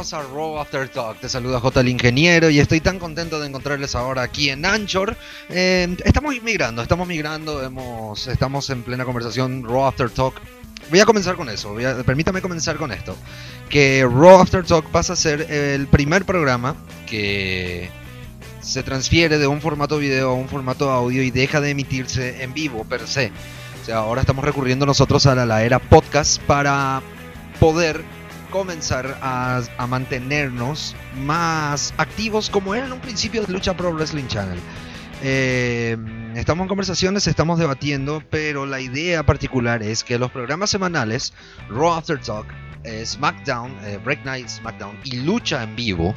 Bienvenidos a Raw After Talk. Te saluda J el Ingeniero y estoy tan contento de encontrarles ahora aquí en Anchor. Eh, estamos migrando, estamos migrando, hemos, estamos en plena conversación Raw After Talk. Voy a comenzar con eso, permítame comenzar con esto. Que Raw After Talk pasa a ser el primer programa que se transfiere de un formato video a un formato audio y deja de emitirse en vivo per se. O sea, ahora estamos recurriendo nosotros a la era podcast para poder comenzar a, a mantenernos más activos como era en un principio de Lucha Pro Wrestling Channel. Eh, estamos en conversaciones, estamos debatiendo, pero la idea particular es que los programas semanales, Raw After Talk, eh, SmackDown, eh, Break Night SmackDown y Lucha en vivo,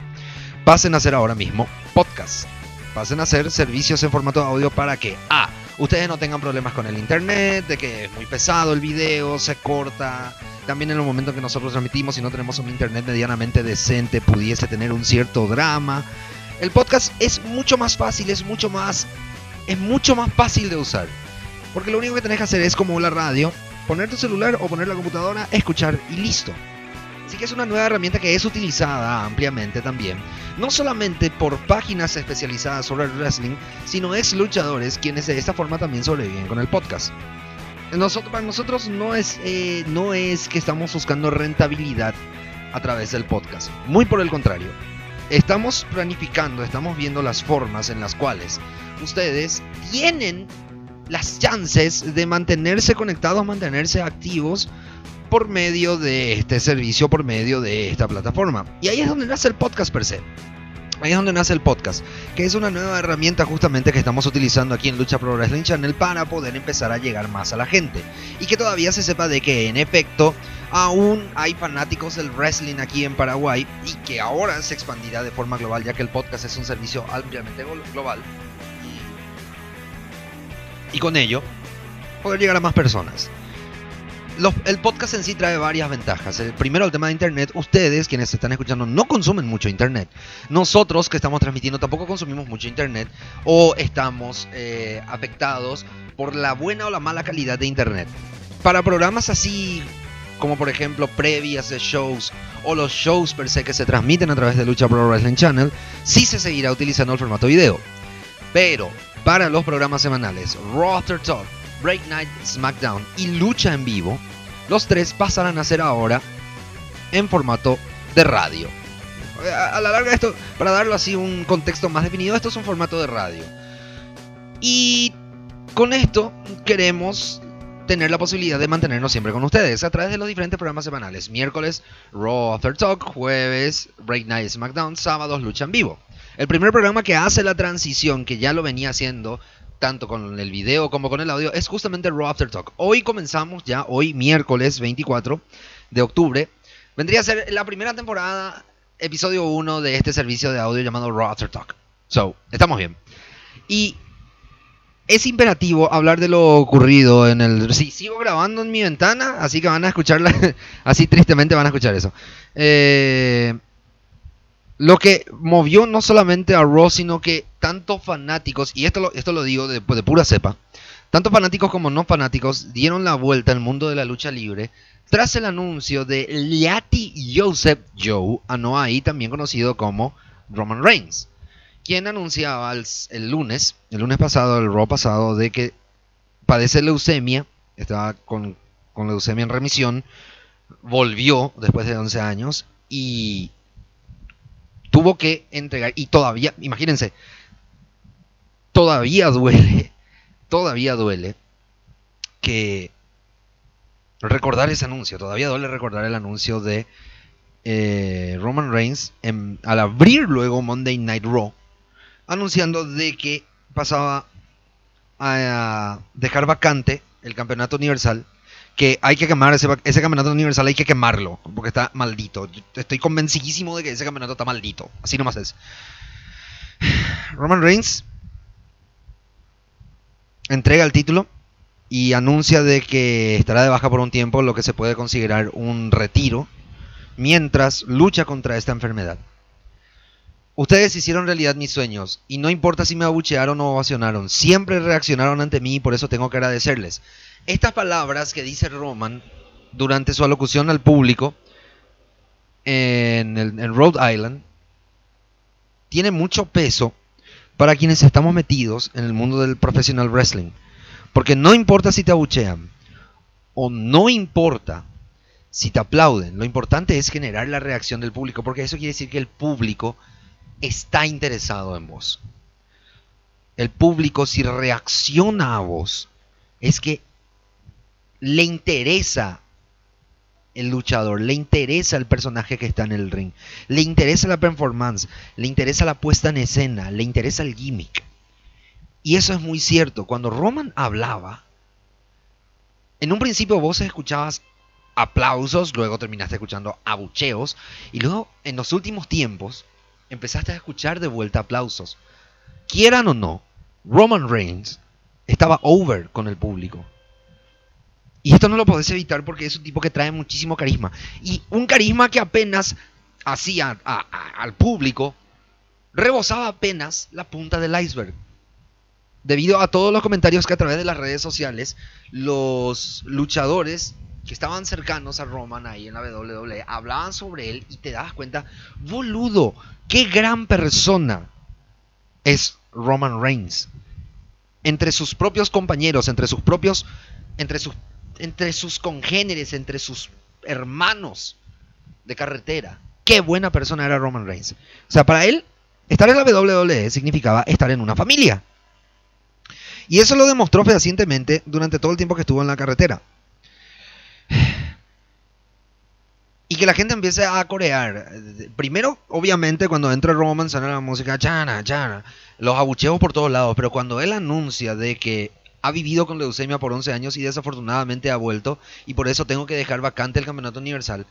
pasen a ser ahora mismo podcast. Pasen a ser servicios en formato audio para que A. Ustedes no tengan problemas con el internet, de que es muy pesado el video, se corta, también en el momento que nosotros transmitimos, si no tenemos un internet medianamente decente, pudiese tener un cierto drama. El podcast es mucho más fácil, es mucho más, es mucho más fácil de usar. Porque lo único que tenés que hacer es como la radio, poner tu celular o poner la computadora, escuchar y listo. Así que es una nueva herramienta que es utilizada ampliamente también, no solamente por páginas especializadas sobre el wrestling, sino ex luchadores quienes de esta forma también sobreviven con el podcast. Para nosotros no es, eh, no es que estamos buscando rentabilidad a través del podcast. Muy por el contrario. Estamos planificando, estamos viendo las formas en las cuales ustedes tienen las chances de mantenerse conectados, mantenerse activos por medio de este servicio, por medio de esta plataforma. Y ahí es donde nace el podcast per se. Ahí es donde nace el podcast, que es una nueva herramienta justamente que estamos utilizando aquí en Lucha Pro Wrestling Channel para poder empezar a llegar más a la gente. Y que todavía se sepa de que en efecto aún hay fanáticos del wrestling aquí en Paraguay y que ahora se expandirá de forma global ya que el podcast es un servicio ampliamente glo- global. Y con ello poder llegar a más personas. El podcast en sí trae varias ventajas. El primero, el tema de internet. Ustedes, quienes están escuchando, no consumen mucho internet. Nosotros, que estamos transmitiendo, tampoco consumimos mucho internet. O estamos eh, afectados por la buena o la mala calidad de internet. Para programas así, como por ejemplo previas de shows o los shows per se que se transmiten a través de Lucha Pro Wrestling Channel, sí se seguirá utilizando el formato video. Pero para los programas semanales, Raw After Talk, Break Night, SmackDown y Lucha en vivo, los tres pasarán a ser ahora en formato de radio. A, la larga esto, para darlo así un contexto más definido, esto es un formato de radio. Y con esto queremos tener la posibilidad de mantenernos siempre con ustedes a través de los diferentes programas semanales. Miércoles, Raw After Talk, jueves, Break Night, SmackDown, sábados, Lucha en vivo. El primer programa que hace la transición, que ya lo venía haciendo tanto con el video como con el audio, es justamente Raw After Talk. Hoy comenzamos ya, hoy miércoles 24 de octubre, vendría a ser la primera temporada, episodio 1 de este servicio de audio llamado Raw After Talk. So, estamos bien. Y es imperativo hablar de lo ocurrido en el... Sí, sigo grabando en mi ventana, así que van a escucharla, así tristemente van a escuchar eso. Eh, lo que movió no solamente a Raw, sino que tantos fanáticos, y esto lo, esto lo digo de, de pura cepa, tantos fanáticos como no fanáticos dieron la vuelta al mundo de la lucha libre tras el anuncio de Liati Joseph Joe Anoa'i, también conocido como Roman Reigns, quien anunciaba el, el lunes, el lunes pasado, el Raw pasado, de que padece leucemia, estaba con, con leucemia en remisión, volvió después de 11 años y tuvo que entregar, y todavía, imagínense, todavía duele, todavía duele que recordar ese anuncio, todavía duele recordar el anuncio de eh, Roman Reigns al abrir luego Monday Night Raw, anunciando de que pasaba a, dejar vacante el campeonato universal, que hay que quemar ese, campeonato universal, hay que quemarlo, porque está maldito. Estoy convencidísimo de que ese campeonato está maldito, así nomás es. Roman Reigns entrega el título y anuncia de que estará de baja por un tiempo, lo que se puede considerar un retiro, mientras lucha contra esta enfermedad. Ustedes hicieron realidad mis sueños, y no importa si me abuchearon o ovacionaron, siempre reaccionaron ante mí y por eso tengo que agradecerles. Estas palabras que dice Roman durante su alocución al público en, en Rhode Island tiene mucho peso para quienes estamos metidos en el mundo del professional wrestling. Porque no importa si te abuchean o no importa si te aplauden, lo importante es generar la reacción del público, porque eso quiere decir que el público está interesado en vos. El público si reacciona a vos, es que le interesa el luchador, le interesa el personaje que está en el ring, le interesa la performance, le interesa la puesta en escena, le interesa el gimmick. Y eso es muy cierto. Cuando Roman hablaba, en un principio vos escuchabas aplausos, luego terminaste escuchando abucheos, y luego en los últimos tiempos empezaste a escuchar de vuelta aplausos. Quieran o no, Roman Reigns estaba over con el público. Y esto no lo podés evitar porque es un tipo que trae muchísimo carisma. Y un carisma que apenas hacía al público, rebosaba apenas la punta del iceberg. Debido a todos los comentarios que a través de las redes sociales los luchadores que estaban cercanos a Roman ahí en la WWE hablaban sobre él y te das cuenta, boludo, qué gran persona es Roman Reigns. Entre sus propios compañeros, entre sus propios, entre sus entre sus congéneres, entre sus hermanos de carretera. Qué buena persona era Roman Reigns. O sea, para él, estar en la WWE significaba estar en una familia. Y eso lo demostró fehacientemente durante todo el tiempo que estuvo en la carretera. Y que la gente empiece a corear. Primero, obviamente, cuando entra Roman, suena la música, chana, chana. Los abucheos por todos lados. Pero cuando él anuncia de que ha vivido con leucemia por 11 años y desafortunadamente ha vuelto y por eso tengo que dejar vacante el campeonato universal.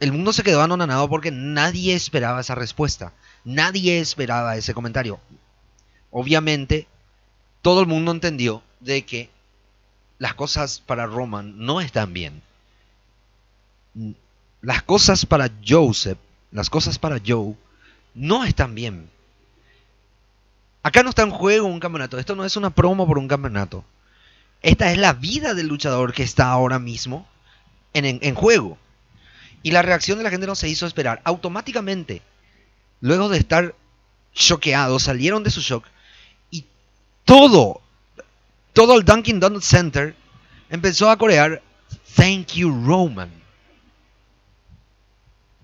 El mundo se quedó anonanado porque nadie esperaba esa respuesta, nadie esperaba ese comentario. Obviamente, todo el mundo entendió de que las cosas para Roman no están bien. Las cosas para Joseph, las cosas para Joe, no están bien. Acá no está en juego un campeonato. Esto no es una promo por un campeonato. Esta es la vida del luchador que está ahora mismo en, juego. Y la reacción de la gente no se hizo esperar. Automáticamente, luego de estar choqueados, salieron de su shock y todo, todo el Dunkin' Donuts Center empezó a corear Thank you Roman.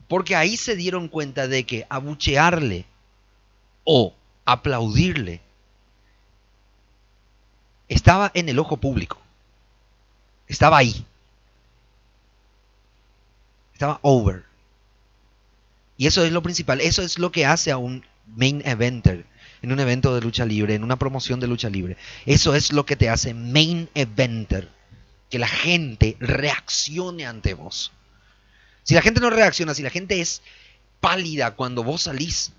Porque ahí se dieron cuenta de que abuchearle o aplaudirle, estaba en el ojo público. Estaba ahí. Estaba over. Y eso es lo principal. Eso es lo que hace a un main eventer en un evento de lucha libre, en una promoción de lucha libre. Eso es lo que te hace main eventer. Que la gente reaccione ante vos. Si la gente no reacciona, si la gente es pálida cuando vos salís,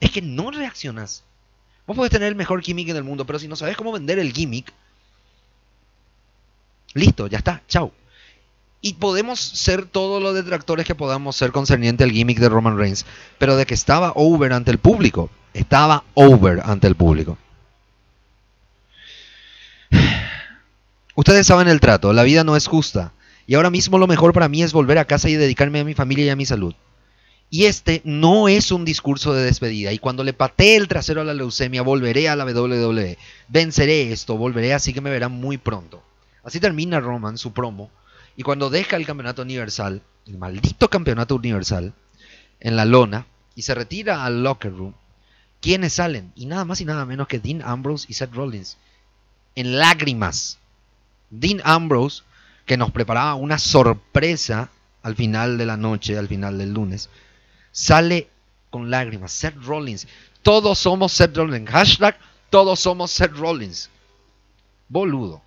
es que no reaccionas. Vos podés tener el mejor gimmick en el mundo, pero si no sabes cómo vender el gimmick, listo, ya está, chao. Y podemos ser todos los detractores que podamos ser concerniente al gimmick de Roman Reigns, pero de que estaba over ante el público, estaba over ante el público. Ustedes saben el trato, la vida no es justa. Y ahora mismo lo mejor para mí es volver a casa y dedicarme a mi familia y a mi salud. Y este no es un discurso de despedida. Y cuando le patee el trasero a la leucemia, volveré a la WWE. Venceré esto, volveré, así que me verán muy pronto. Así termina Roman su promo. Y cuando deja el campeonato universal, el maldito campeonato universal, en la lona, y se retira al locker room, ¿quiénes salen? Y nada más y nada menos que Dean Ambrose y Seth Rollins. En lágrimas. Dean Ambrose, que nos preparaba una sorpresa al final de la noche, al final del lunes sale con lágrimas. Seth Rollins. Todos somos Seth Rollins. Hashtag todos somos Seth Rollins. Boludo.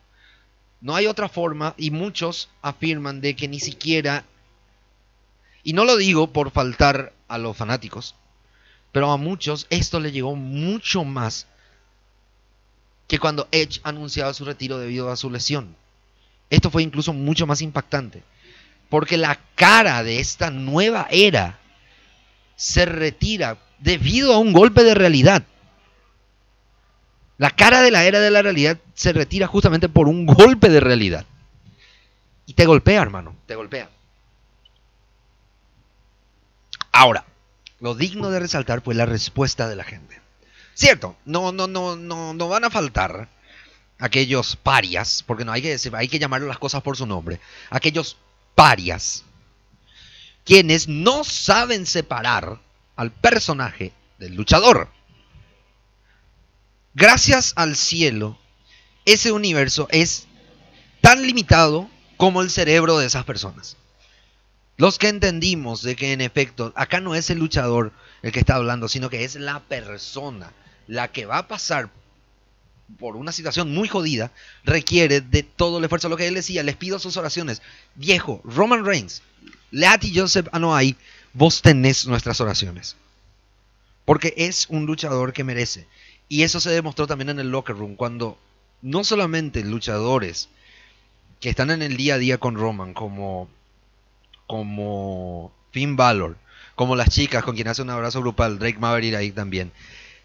No hay otra forma y muchos afirman de que ni siquiera, y no lo digo por faltar a los fanáticos, pero a muchos esto le llegó mucho más que cuando Edge anunciaba su retiro debido a su lesión. Esto fue incluso mucho más impactante, porque la cara de esta nueva era se retira debido a un golpe de realidad. La cara de la era de la realidad se retira justamente por un golpe de realidad. Y te golpea, hermano, te golpea. Ahora, lo digno de resaltar fue la respuesta de la gente. Cierto, no, no, no, no, no van a faltar aquellos parias, porque no hay que decir, hay que llamar las cosas por su nombre, aquellos parias, quienes no saben separar al personaje del luchador. Gracias al cielo, ese universo es tan limitado como el cerebro de esas personas. Los que entendimos de que en efecto acá no es el luchador el que está hablando, sino que es la persona la que va a pasar por una situación muy jodida, requiere de todo el esfuerzo. Lo que él decía, les pido sus oraciones. Viejo, Roman Reigns, Leati Joseph Anoa'i, vos tenés nuestras oraciones. Porque es un luchador que merece. Y eso se demostró también en el locker room, cuando no solamente luchadores que están en el día a día con Roman, como, como Finn Balor, como las chicas con quien hace un abrazo grupal, Drake Maverick ahí también,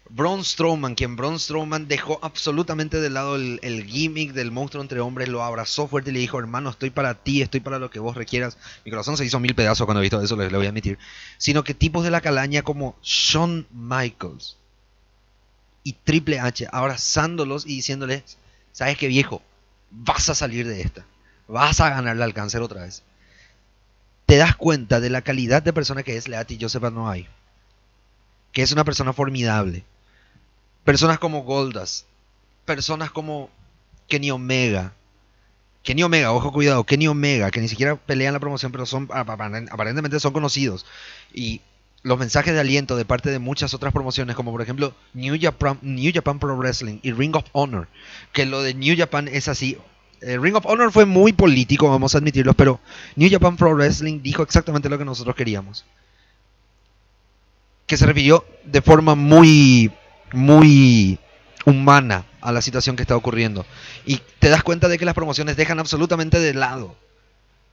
Braun Strowman, quien Braun Strowman dejó absolutamente de lado el, gimmick del monstruo entre hombres, lo abrazó fuerte y le dijo, hermano, estoy para ti, estoy para lo que vos requieras. Mi corazón se hizo mil pedazos cuando he visto eso, le, voy a admitir. Sino que tipos de la calaña como Shawn Michaels y Triple H abrazándolos y diciéndoles, sabes qué viejo, vas a salir de esta, vas a ganarle al cáncer otra vez. Te das cuenta de la calidad de persona que es Leati Joseph hay que es una persona formidable. Personas como Goldas, personas como Kenny Omega, Kenny Omega, ojo cuidado, Kenny Omega, que ni siquiera pelean la promoción, pero son aparentemente son conocidos. Y los mensajes de aliento de parte de muchas otras promociones, como por ejemplo New Japan, New Japan Pro Wrestling y Ring of Honor, que lo de New Japan es así. Eh, Ring of Honor fue muy político, vamos a admitirlo, pero New Japan Pro Wrestling dijo exactamente lo que nosotros queríamos. Que se refirió de forma muy muy humana a la situación que está ocurriendo. Y te das cuenta de que las promociones dejan absolutamente de lado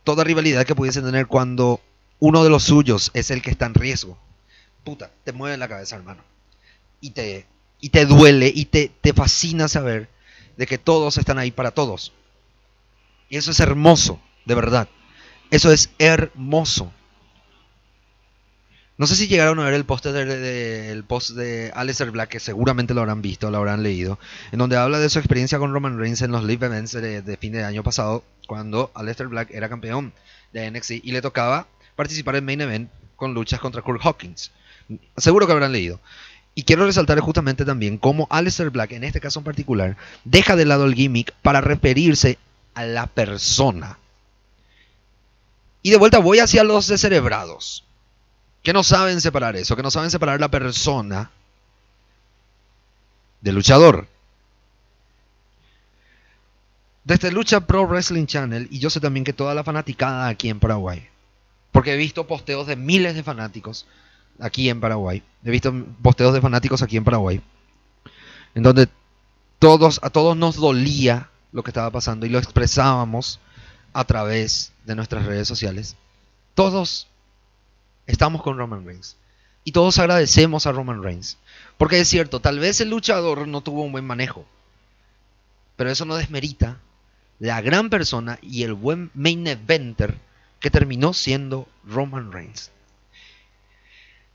toda rivalidad que pudiesen tener cuando uno de los suyos es el que está en riesgo. Puta, te mueve la cabeza, hermano. Y te, y te duele y te, te fascina saber de que todos están ahí para todos. Y eso es hermoso, de verdad. Eso es hermoso. No sé si llegaron a ver el post de, el post de Black, que seguramente lo habrán visto, lo habrán leído, en donde habla de su experiencia con Roman Reigns en los live events de, fin de año pasado, cuando Aleister Black era campeón de NXT y le tocaba participar en main event con luchas contra Kurt Hawkins. Seguro que habrán leído. Y quiero resaltar justamente también cómo Aleister Black, en este caso en particular, deja de lado el gimmick para referirse a la persona. Y de vuelta voy hacia los descerebrados que no saben separar eso, que no saben separar la persona del luchador. Desde Lucha Pro Wrestling Channel, y yo sé también que toda la fanaticada aquí en Paraguay, porque he visto posteos de miles de fanáticos aquí en Paraguay, he visto posteos de fanáticos aquí en Paraguay, en donde todos, a todos nos dolía lo que estaba pasando y lo expresábamos a través de nuestras redes sociales. Todos estamos con Roman Reigns. Y todos agradecemos a Roman Reigns. Porque es cierto, tal vez el luchador no tuvo un buen manejo. Pero eso no desmerita la gran persona y el buen main eventer que terminó siendo Roman Reigns.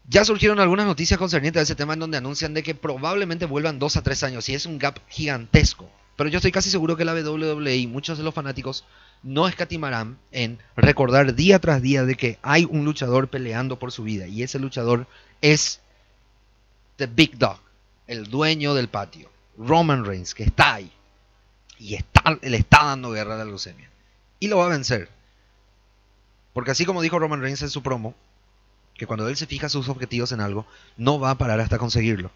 Ya surgieron algunas noticias concernientes a ese tema en donde anuncian de que probablemente vuelvan dos a tres años y es un gap gigantesco. Pero yo estoy casi seguro que la WWE y muchos de los fanáticos no escatimarán en recordar día tras día de que hay un luchador peleando por su vida y ese luchador es The Big Dog, el dueño del patio, Roman Reigns, que está ahí y está, le está dando guerra a la leucemia y lo va a vencer. Porque así como dijo Roman Reigns en su promo, que cuando él se fija sus objetivos en algo, no va a parar hasta conseguirlo.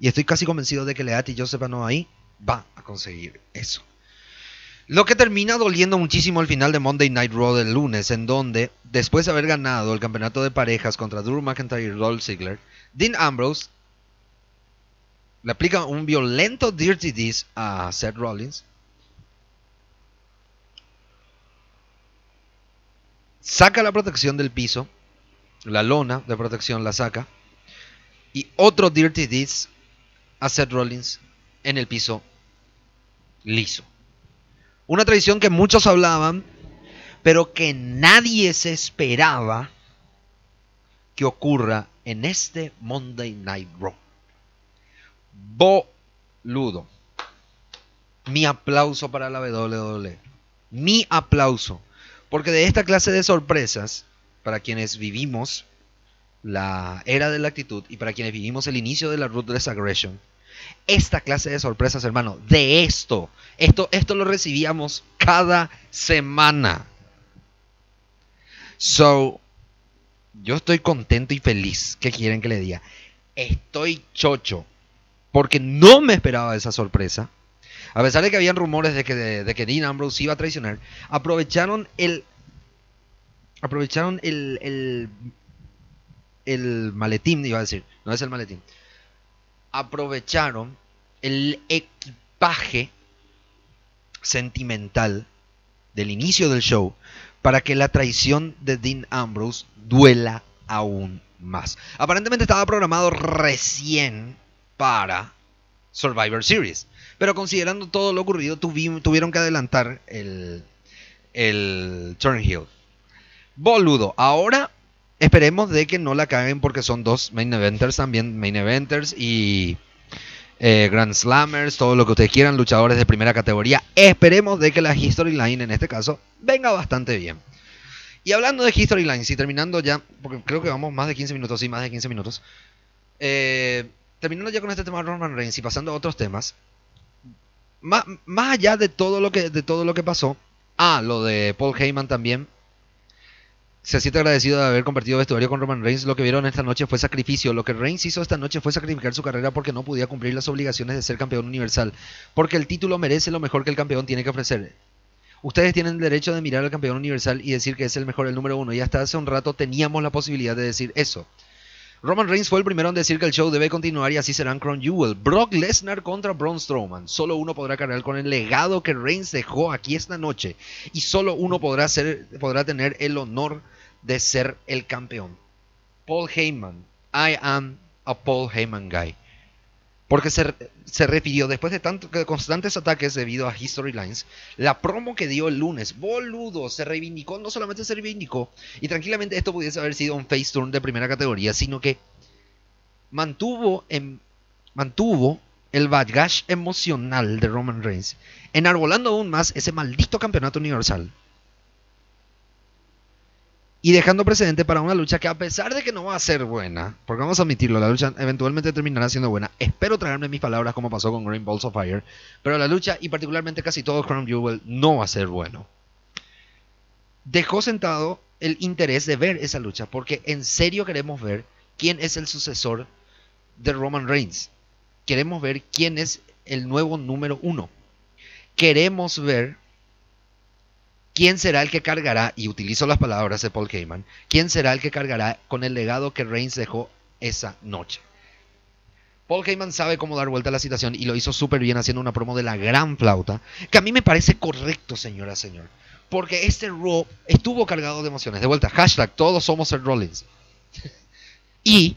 Y estoy casi convencido de que Leati Joseph no ahí va a conseguir eso. Lo que termina doliendo muchísimo al final de Monday Night Raw del lunes, en donde, después de haber ganado el campeonato de parejas contra Drew McIntyre y Dolph Ziggler, Dean Ambrose le aplica un violento Dirty Diss a Seth Rollins. Saca la protección del piso, la lona de protección la saca, y otro Dirty Diss a Seth Rollins en el piso liso. Una tradición que muchos hablaban, pero que nadie se esperaba que ocurra en este Monday Night Raw. Boludo. Mi aplauso para la WWE. Mi aplauso. Porque de esta clase de sorpresas, para quienes vivimos la era de la actitud y para quienes vivimos el inicio de la Ruthless Aggression, esta clase de sorpresas, hermano, de esto, esto, esto lo recibíamos cada semana. So, yo estoy contento y feliz. ¿Qué quieren que le diga? Estoy chocho. Porque no me esperaba esa sorpresa. A pesar de que habían rumores de que, de, que Dean Ambrose iba a traicionar, aprovecharon el. Aprovecharon el, el. El maletín, iba a decir. No es el maletín. Aprovecharon el equipaje sentimental del inicio del show para que la traición de Dean Ambrose duela aún más. Aparentemente estaba programado recién para Survivor Series, pero considerando todo lo ocurrido, tuvieron que adelantar el, el Turn Hill. Boludo, ahora esperemos de que no la caguen porque son dos main eventers también, main eventers y eh, Grand Slammers, todo lo que ustedes quieran, luchadores de primera categoría. Esperemos de que la History Line en este caso venga bastante bien. Y hablando de History Lines y terminando ya, porque creo que vamos más de 15 minutos, sí, más de 15 minutos. Eh, terminando ya con este tema de Roman Reigns y pasando a otros temas. Más, más allá de todo, lo que, de todo lo que pasó. Ah, lo de Paul Heyman también se siente agradecido de haber compartido vestuario con Roman Reigns. Lo que vieron esta noche fue sacrificio. Lo que Reigns hizo esta noche fue sacrificar su carrera porque no podía cumplir las obligaciones de ser campeón universal. Porque el título merece lo mejor que el campeón tiene que ofrecer. Ustedes tienen el derecho de mirar al campeón universal y decir que es el mejor, el número uno. Y hasta hace un rato teníamos la posibilidad de decir eso. Roman Reigns fue el primero en decir que el show debe continuar y así serán Crown Jewel. Brock Lesnar contra Braun Strowman. Solo uno podrá cargar con el legado que Reigns dejó aquí esta noche. Y solo uno podrá, ser, podrá tener el honor de ser el campeón. Paul Heyman. I am a Paul Heyman guy. Porque se, se refirió, después de tantos constantes ataques debido a History Lines, la promo que dio el lunes, boludo, se reivindicó, no solamente se reivindicó, y tranquilamente esto pudiese haber sido un face turn de primera categoría, sino que mantuvo, en, mantuvo el baggage emocional de Roman Reigns, enarbolando aún más ese maldito campeonato universal y dejando precedente para una lucha que a pesar de que no va a ser buena, porque vamos a admitirlo, la lucha eventualmente terminará siendo buena, espero traerme mis palabras como pasó con Green Balls of Fire, pero la lucha y particularmente casi todo Crown Jewel no va a ser bueno. Dejó sentado el interés de ver esa lucha, porque en serio queremos ver quién es el sucesor de Roman Reigns. Queremos ver quién es el nuevo número uno. Queremos ver ¿Quién será el que cargará, y utilizo las palabras de Paul Heyman, quién será el que cargará con el legado que Reigns dejó esa noche? Paul Heyman sabe cómo dar vuelta a la situación y lo hizo súper bien haciendo una promo de la gran flauta, que a mí me parece correcto, señora, señor. Porque este Raw estuvo cargado de emociones. De vuelta, hashtag, todos somos el Rollins. y,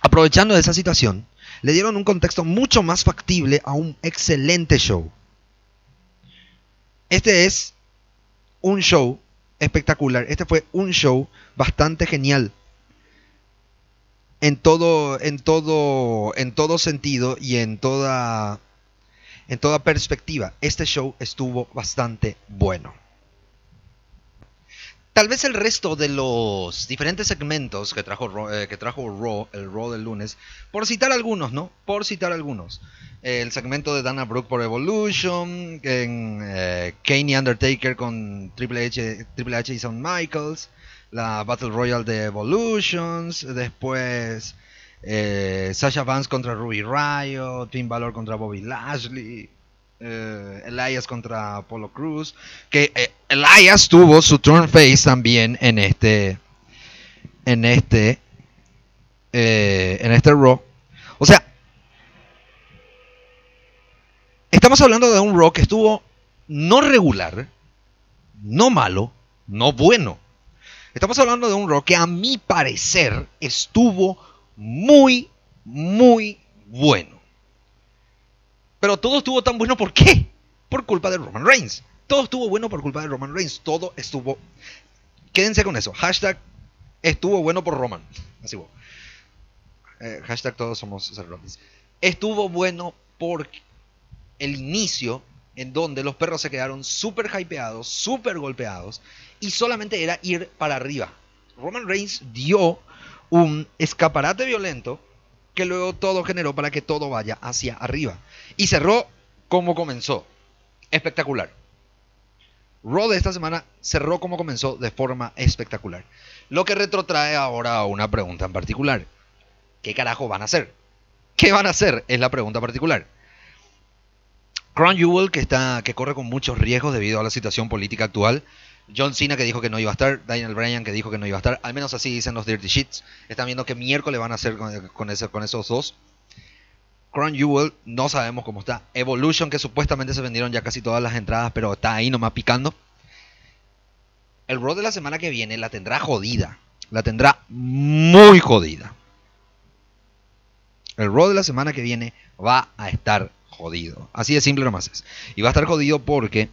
aprovechando de esa situación, le dieron un contexto mucho más factible a un excelente show. Este es un show espectacular. Este fue un show bastante genial. En todo, en todo, en todo sentido y en toda, en toda perspectiva. Este show estuvo bastante bueno. Tal vez el resto de los diferentes segmentos que trajo, eh, que trajo Raw, el Raw del lunes, por citar algunos, ¿no? Por citar algunos. El segmento de Dana Brooke por Evolution, en, eh, Undertaker con Triple H, Triple H y Shawn Michaels, la Battle Royale de Evolutions, después eh, Sasha Vance contra Ruby Riot, Finn Balor contra Bobby Lashley, eh, Elias contra Apollo Cruz, que eh, Elias tuvo su turn face también en este, en este, eh, en este Raw. O sea, estamos hablando de un Raw que estuvo no regular, no malo, no bueno. Estamos hablando de un Raw que a mi parecer estuvo muy, muy bueno. Pero todo estuvo tan bueno, ¿por qué? Por culpa de Roman Reigns. Todo estuvo bueno por culpa de Roman Reigns. Todo estuvo... Quédense con eso. Hashtag estuvo bueno por Roman. Así. Eh, hashtag todos somos Rollins. Estuvo bueno por el inicio en donde los perros se quedaron súper hypeados, súper golpeados, y solamente era ir para arriba. Roman Reigns dio un escaparate violento que luego todo generó para que todo vaya hacia arriba. Y cerró como comenzó. Espectacular. Raw de esta semana cerró como comenzó de forma espectacular. Lo que retrotrae ahora a una pregunta en particular. ¿Qué carajo van a hacer? ¿Qué van a hacer? Es la pregunta particular. Crown Jewel, que, está, que corre con muchos riesgos debido a la situación política actual. John Cena, que dijo que no iba a estar. Daniel Bryan, que dijo que no iba a estar. Al menos así dicen los Dirty Sheets. Están viendo qué miércoles van a hacer con, con esos dos. Crown Jewel, no sabemos cómo está. Evolution, que supuestamente se vendieron ya casi todas las entradas, pero está ahí nomás picando. El Raw de la semana que viene la tendrá jodida. La tendrá muy jodida. El Raw de la semana que viene va a estar jodido. Así de simple nomás es. Y va a estar jodido porque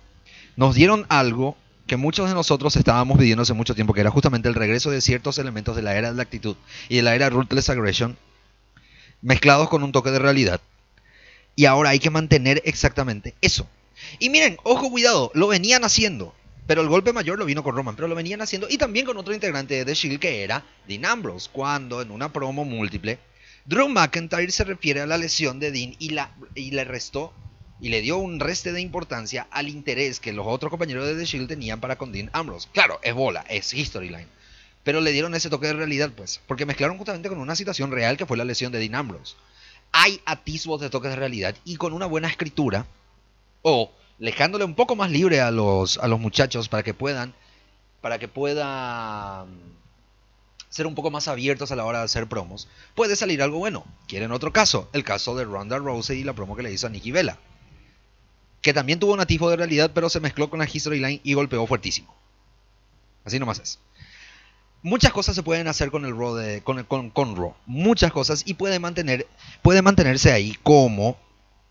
nos dieron algo que muchos de nosotros estábamos pidiendo hace mucho tiempo, que era justamente el regreso de ciertos elementos de la era de la actitud y de la era Ruthless Aggression mezclados con un toque de realidad. Y ahora hay que mantener exactamente eso. Y miren, ojo, cuidado, lo venían haciendo. Pero el golpe mayor lo vino con Roman, pero lo venían haciendo. Y también con otro integrante de The Shield que era Dean Ambrose. Cuando en una promo múltiple, Drew McIntyre se refiere a la lesión de Dean y, le restó y le dio un reste de importancia al interés que los otros compañeros de The Shield tenían para con Dean Ambrose. Claro, es bola, es history line pero le dieron ese toque de realidad, pues, porque mezclaron justamente con una situación real que fue la lesión de Dean Ambrose. Hay atisbos de toques de realidad y con una buena escritura, o dejándole un poco más libre a los, a los muchachos para que puedan, para que puedan ser un poco más abiertos a la hora de hacer promos, puede salir algo bueno. Quieren otro caso, el caso de Ronda Rousey y la promo que le hizo a Nikki Vela, que también tuvo un atisbo de realidad, pero se mezcló con la History Line y golpeó fuertísimo. Así nomás es. Muchas cosas se pueden hacer con el Raw de, con, con, con. Muchas cosas y puede, mantener, puede mantenerse ahí como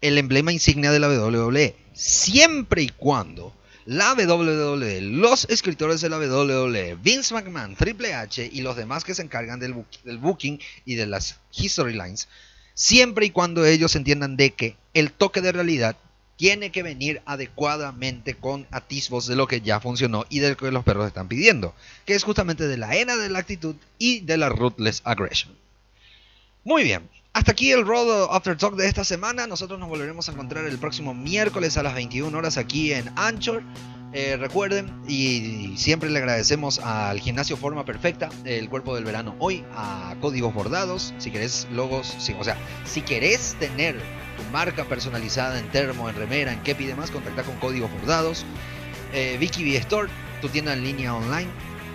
el emblema insignia de la WWE. Siempre y cuando la WWE, los escritores de la WWE, Vince McMahon, Triple H y los demás que se encargan del, del booking y de las history lines, siempre y cuando ellos entiendan de que el toque de realidad tiene que venir adecuadamente con atisbos de lo que ya funcionó y de lo que los perros están pidiendo, que es justamente de la ENA de la actitud y de la ruthless aggression. Muy bien, hasta aquí el Road After Talk de esta semana. Nosotros nos volveremos a encontrar el próximo miércoles a las 21 horas aquí en Anchor. Eh, recuerden y siempre le agradecemos al gimnasio Forma Perfecta, el cuerpo del verano hoy, a Códigos Bordados. Si querés logos, o sea, si querés tener tu marca personalizada en termo, en remera, en kepi y demás, contacta con códigos bordados. Eh, Vicky B Store, tu tienda en línea online.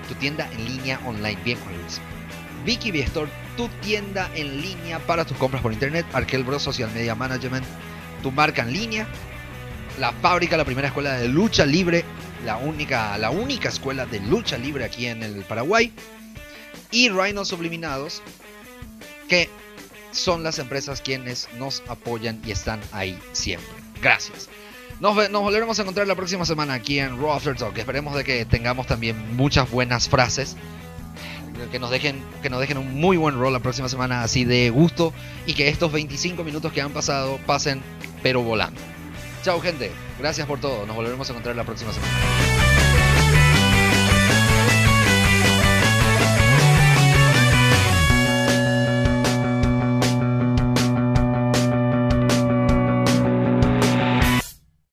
Tu tienda en línea online, bien Luis. Vicky B Store, tu tienda en línea para tus compras por internet. Arkel Bros Social Media Management, tu marca en línea. La fábrica, la primera escuela de lucha libre, la única, la única escuela de lucha libre aquí en el Paraguay. Y Rhinos Subliminados, que son las empresas quienes nos apoyan y están ahí siempre. Gracias. Nos, volveremos a encontrar la próxima semana aquí en Raw After Talk. Esperemos de que tengamos también muchas buenas frases. Que nos, dejen, que nos dejen un muy buen rol la próxima semana así de gusto y que estos 25 minutos que han pasado pasen pero volando. Chao gente, gracias por todo, nos volveremos a encontrar la próxima semana.